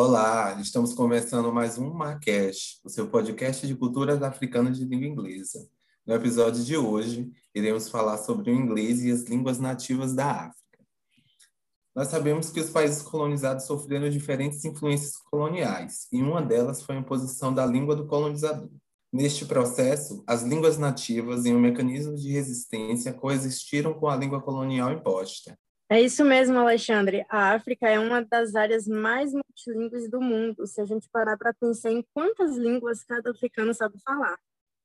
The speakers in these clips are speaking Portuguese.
Olá, estamos começando mais um Marquês, o seu podcast de culturas africanas de língua inglesa. No episódio de hoje, iremos falar sobre o inglês e as línguas nativas da África. Nós sabemos que os países colonizados sofreram diferentes influências coloniais, e uma delas foi a imposição da língua do colonizador. Neste processo, as línguas nativas e o mecanismo de resistência coexistiram com a língua colonial imposta. É isso mesmo, Alexandre. A África é uma das áreas mais multilingües do mundo, se a gente parar para pensar em quantas línguas cada africano sabe falar.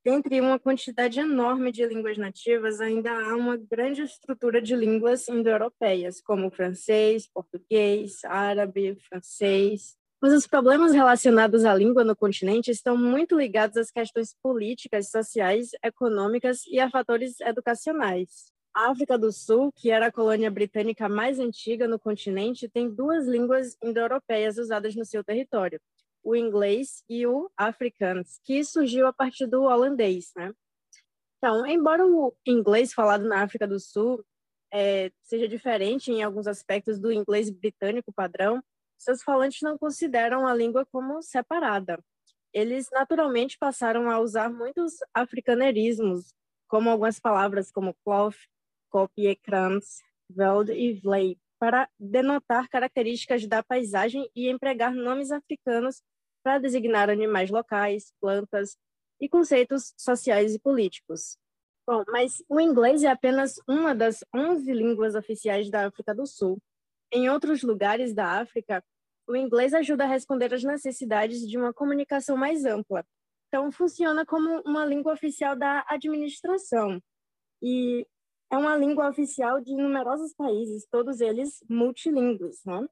Dentre uma quantidade enorme de línguas nativas, ainda há uma grande estrutura de línguas indo-europeias, como francês, português, árabe, francês, mas os problemas relacionados à língua no continente estão muito ligados às questões políticas, sociais, econômicas e a fatores educacionais. A África do Sul, que era a colônia britânica mais antiga no continente, tem duas línguas indo-europeias usadas no seu território, o inglês e o afrikaans, que surgiu a partir do holandês, né? Então, embora o inglês falado na África do Sul é, seja diferente em alguns aspectos do inglês britânico padrão, seus falantes não consideram a língua como separada. Eles naturalmente passaram a usar muitos africanerismos, como algumas palavras como cloth, kopiekrans, veld e vlei, para denotar características da paisagem e empregar nomes africanos para designar animais locais, plantas e conceitos sociais e políticos. Bom, mas o inglês é apenas uma das 11 línguas oficiais da África do Sul. Em outros lugares da África, o inglês ajuda a responder às necessidades de uma comunicação mais ampla. Então, funciona como uma língua oficial da administração. E é uma língua oficial de numerosos países, todos eles multilingües, né?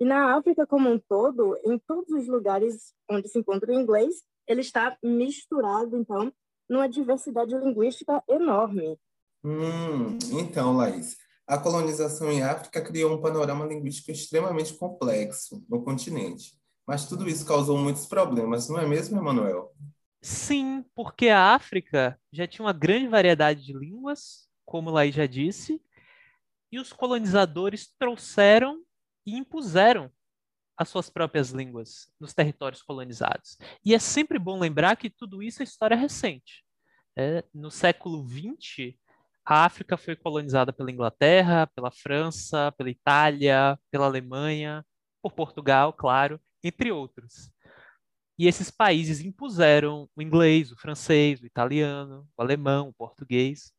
E na África como um todo, em todos os lugares onde se encontra o inglês, ele está misturado, então, numa diversidade linguística enorme. Hum, então, Laís, a colonização em África criou um panorama linguístico extremamente complexo no continente. Mas tudo isso causou muitos problemas, não é mesmo, Emanuel? Sim, porque a África já tinha uma grande variedade de línguas, como Laís já disse, e os colonizadores trouxeram e impuseram as suas próprias línguas nos territórios colonizados. E é sempre bom lembrar que tudo isso é história recente. É, no século XX, a África foi colonizada pela Inglaterra, pela França, pela Itália, pela Alemanha, por Portugal, claro, entre outros. E esses países impuseram o inglês, o francês, o italiano, o alemão, o português.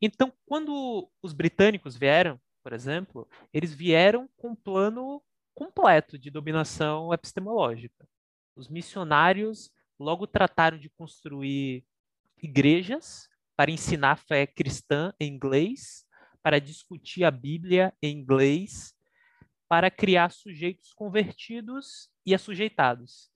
Então, quando os britânicos vieram, por exemplo, eles vieram com um plano completo de dominação epistemológica. Os missionários logo trataram de construir igrejas para ensinar a fé cristã em inglês, para discutir a Bíblia em inglês, para criar sujeitos convertidos e assujeitados.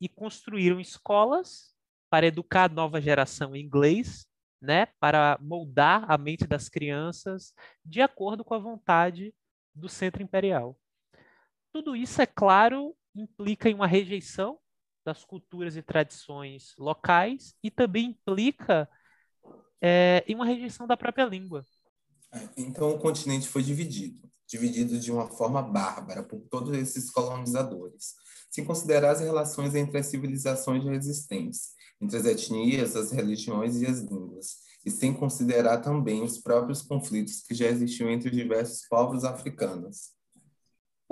E construíram escolas para educar a nova geração em inglês, né, para moldar a mente das crianças de acordo com a vontade do centro imperial. Tudo isso, é claro, implica em uma rejeição das culturas e tradições locais e também implica é, e uma rejeição da própria língua. É, então o continente foi dividido, dividido de uma forma bárbara por todos esses colonizadores, sem considerar as relações entre as civilizações já existentes, entre as etnias, as religiões e as línguas, e sem considerar também os próprios conflitos que já existiam entre os diversos povos africanos.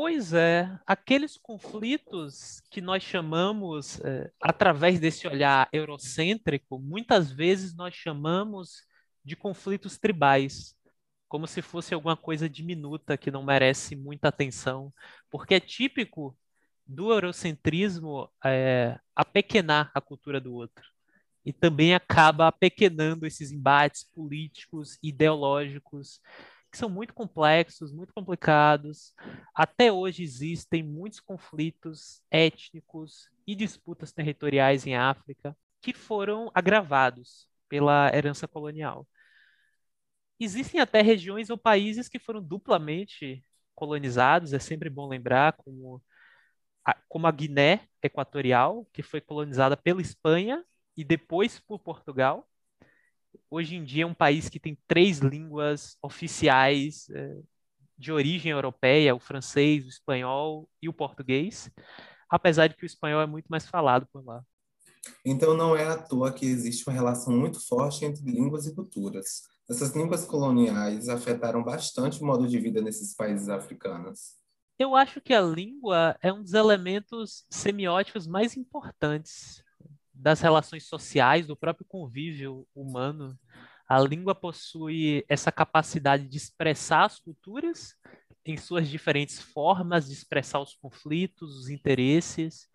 Pois é, aqueles conflitos que nós chamamos, é, através desse olhar eurocêntrico, muitas vezes nós chamamos de conflitos tribais, como se fosse alguma coisa diminuta que não merece muita atenção, porque é típico do eurocentrismo é, apequenar a cultura do outro. E também acaba apequenando esses embates políticos, ideológicos, que são muito complexos, muito complicados. Até hoje existem muitos conflitos étnicos e disputas territoriais em África que foram agravados pela herança colonial. Existem até regiões ou países que foram duplamente colonizados, é sempre bom lembrar, como a, como a Guiné Equatorial, que foi colonizada pela Espanha e depois por Portugal, hoje em dia é um país que tem três línguas oficiais é, de origem europeia, o francês, o espanhol e o português, apesar de que o espanhol é muito mais falado por lá. Então não é à toa que existe uma relação muito forte entre línguas e culturas. Essas línguas coloniais afetaram bastante o modo de vida nesses países africanos. Eu acho que a língua é um dos elementos semióticos mais importantes das relações sociais, do próprio convívio humano. A língua possui essa capacidade de expressar as culturas em suas diferentes formas, de expressar os conflitos, os interesses.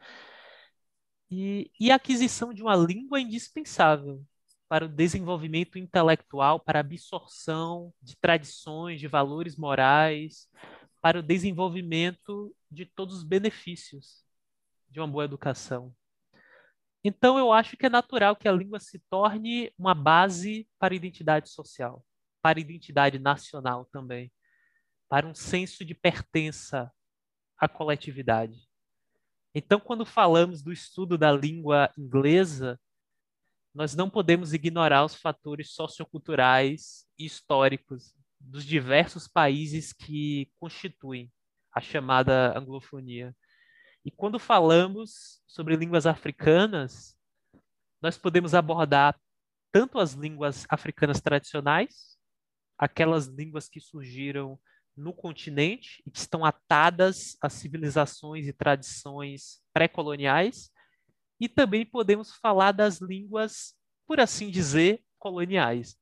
E, e a aquisição de uma língua é indispensável para o desenvolvimento intelectual, para a absorção de tradições, de valores morais, para o desenvolvimento de todos os benefícios de uma boa educação. Então, eu acho que é natural que a língua se torne uma base para a identidade social, para a identidade nacional também, para um senso de pertença à coletividade. Então, quando falamos do estudo da língua inglesa, nós não podemos ignorar os fatores socioculturais e históricos dos diversos países que constituem a chamada anglofonia. E quando falamos sobre línguas africanas, nós podemos abordar tanto as línguas africanas tradicionais, aquelas línguas que surgiram no continente e que estão atadas a civilizações e tradições pré-coloniais, e também podemos falar das línguas, por assim dizer, coloniais.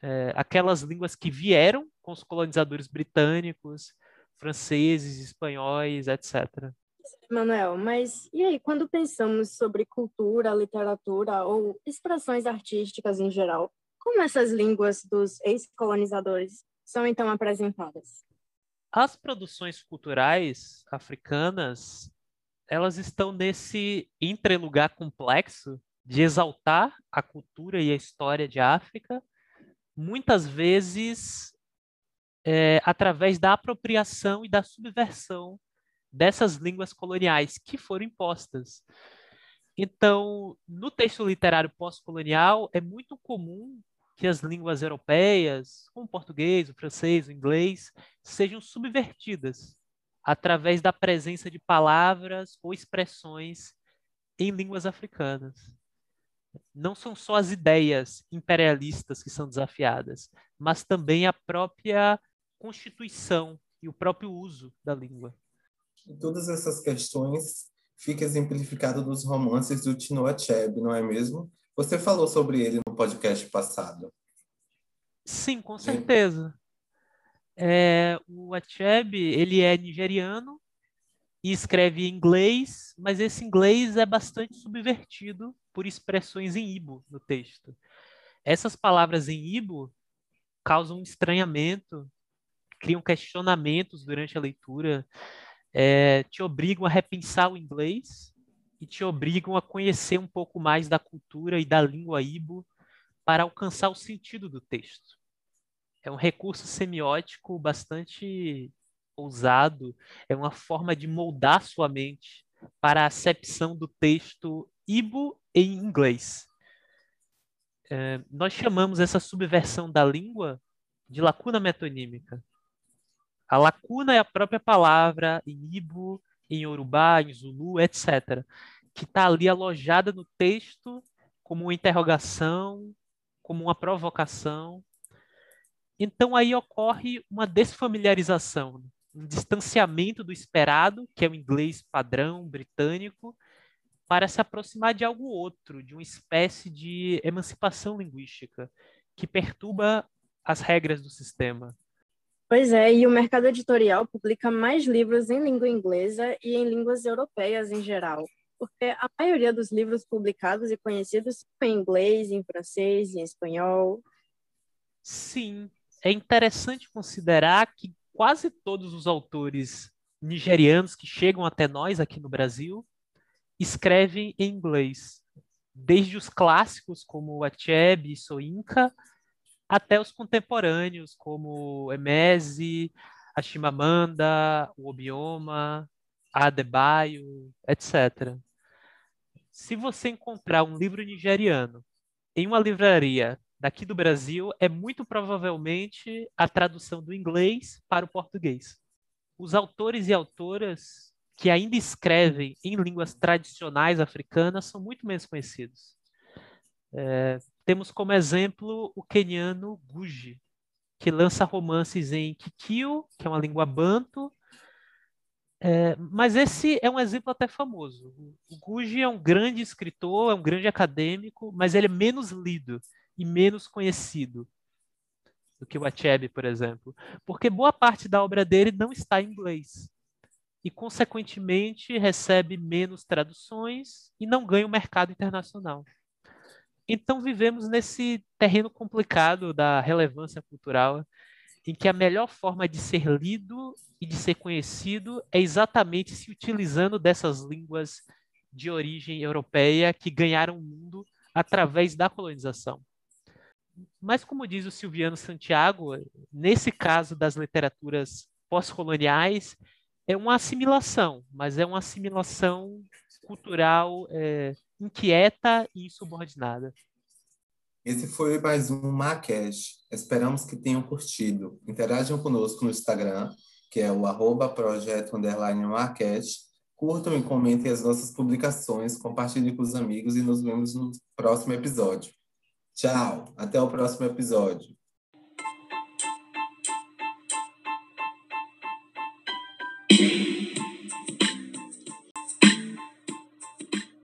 É, aquelas línguas que vieram com os colonizadores britânicos, franceses, espanhóis, etc. Manuel, mas e aí, quando pensamos sobre cultura, literatura ou expressões artísticas em geral, como essas línguas dos ex-colonizadores são então apresentadas? As produções culturais africanas, elas estão nesse entrelugar complexo de exaltar a cultura e a história de África, muitas vezes é, através da apropriação e da subversão dessas línguas coloniais que foram impostas. Então, no texto literário pós-colonial, é muito comum que as línguas europeias, como o português, o francês, o inglês, sejam subvertidas através da presença de palavras ou expressões em línguas africanas. Não são só as ideias imperialistas que são desafiadas, mas também a própria constituição e o próprio uso da língua. Todas essas questões ficam exemplificadas nos romances do Tino Achebe, não é mesmo? Você falou sobre ele no podcast passado. Sim, com certeza. É, o Achebe, ele é nigeriano e escreve em inglês, mas esse inglês é bastante subvertido por expressões em Ibo no texto. Essas palavras em Ibo causam um estranhamento, criam questionamentos durante a leitura é, te obrigam a repensar o inglês e te obrigam a conhecer um pouco mais da cultura e da língua ibo para alcançar o sentido do texto. É um recurso semiótico bastante ousado, é uma forma de moldar sua mente para a acepção do texto ibo em inglês. É, nós chamamos essa subversão da língua de lacuna metonímica. A lacuna é a própria palavra em Ibo, em Urubá, em Zulu, etc., que está ali alojada no texto como uma interrogação, como uma provocação. Então aí ocorre uma desfamiliarização, um distanciamento do esperado, que é o inglês padrão britânico, para se aproximar de algo outro, de uma espécie de emancipação linguística que perturba as regras do sistema. Pois é, e o mercado editorial publica mais livros em língua inglesa e em línguas europeias em geral, porque a maioria dos livros publicados e conhecidos são em inglês, em francês, em espanhol. Sim, é interessante considerar que quase todos os autores nigerianos que chegam até nós aqui no Brasil escrevem em inglês, desde os clássicos como Achebe e Soinka, até os contemporâneos, como Emese, a Chimamanda, o Obioma, a Adebayo, etc. Se você encontrar um livro nigeriano em uma livraria daqui do Brasil é muito provavelmente a tradução do inglês para o português. Os autores e autoras que ainda escrevem em línguas tradicionais africanas são muito menos conhecidos. É, temos como exemplo o queniano Guji, que lança romances em Kikio, que é uma língua banto, é, mas esse é um exemplo até famoso. O Guji é um grande escritor, é um grande acadêmico, mas ele é menos lido e menos conhecido do que o Achebe, por exemplo, porque boa parte da obra dele não está em inglês e, consequentemente, recebe menos traduções e não ganha o mercado internacional. Então, vivemos nesse terreno complicado da relevância cultural, em que a melhor forma de ser lido e de ser conhecido é exatamente se utilizando dessas línguas de origem europeia que ganharam o mundo através da colonização. Mas, como diz o Silviano Santiago, nesse caso das literaturas pós-coloniais, é uma assimilação, mas é uma assimilação cultural é, inquieta e insubordinada. Esse foi mais um Macast. Esperamos que tenham curtido. Interajam conosco no Instagram, que é o arroba projeto underline. Curtam e comentem as nossas publicações, compartilhem com os amigos e nos vemos no próximo episódio. Tchau, até o próximo episódio.